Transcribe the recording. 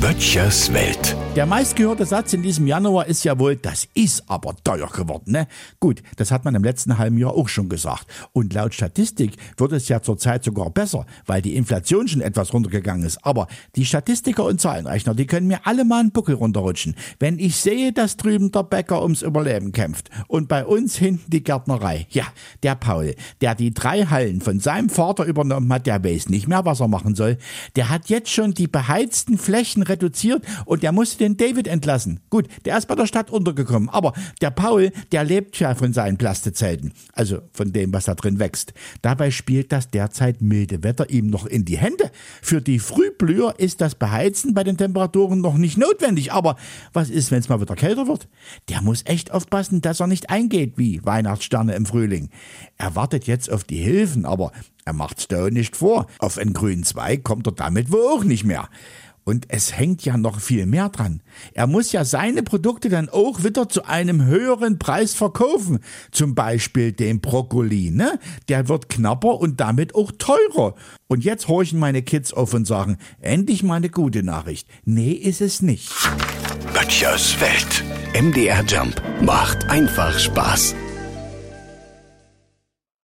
Böttchers Welt. Der meistgehörte Satz in diesem Januar ist ja wohl, das ist aber teuer geworden, ne? Gut, das hat man im letzten halben Jahr auch schon gesagt. Und laut Statistik wird es ja zurzeit sogar besser, weil die Inflation schon etwas runtergegangen ist. Aber die Statistiker und Zahlenrechner, die können mir alle mal einen Buckel runterrutschen. Wenn ich sehe, dass drüben der Bäcker ums Überleben kämpft und bei uns hinten die Gärtnerei. Ja, der Paul, der die drei Hallen von seinem Vater übernommen hat, der weiß nicht mehr, was er machen soll. Der hat jetzt schon die beheizten Flächen reduziert und der musste den David entlassen. Gut, der ist bei der Stadt untergekommen, aber der Paul, der lebt ja von seinen Plastezelten, also von dem, was da drin wächst. Dabei spielt das derzeit milde Wetter ihm noch in die Hände. Für die Frühblüher ist das Beheizen bei den Temperaturen noch nicht notwendig, aber was ist, wenn es mal wieder kälter wird? Der muss echt aufpassen, dass er nicht eingeht wie Weihnachtssterne im Frühling. Er wartet jetzt auf die Hilfen, aber er macht's da nicht vor. Auf einen grünen Zweig kommt er damit wohl auch nicht mehr. Und es hängt ja noch viel mehr dran. Er muss ja seine Produkte dann auch wieder zu einem höheren Preis verkaufen. Zum Beispiel den Brokkoli, ne? Der wird knapper und damit auch teurer. Und jetzt horchen meine Kids auf und sagen, endlich mal eine gute Nachricht. Nee, ist es nicht. Böttchers Welt. MDR Jump macht einfach Spaß.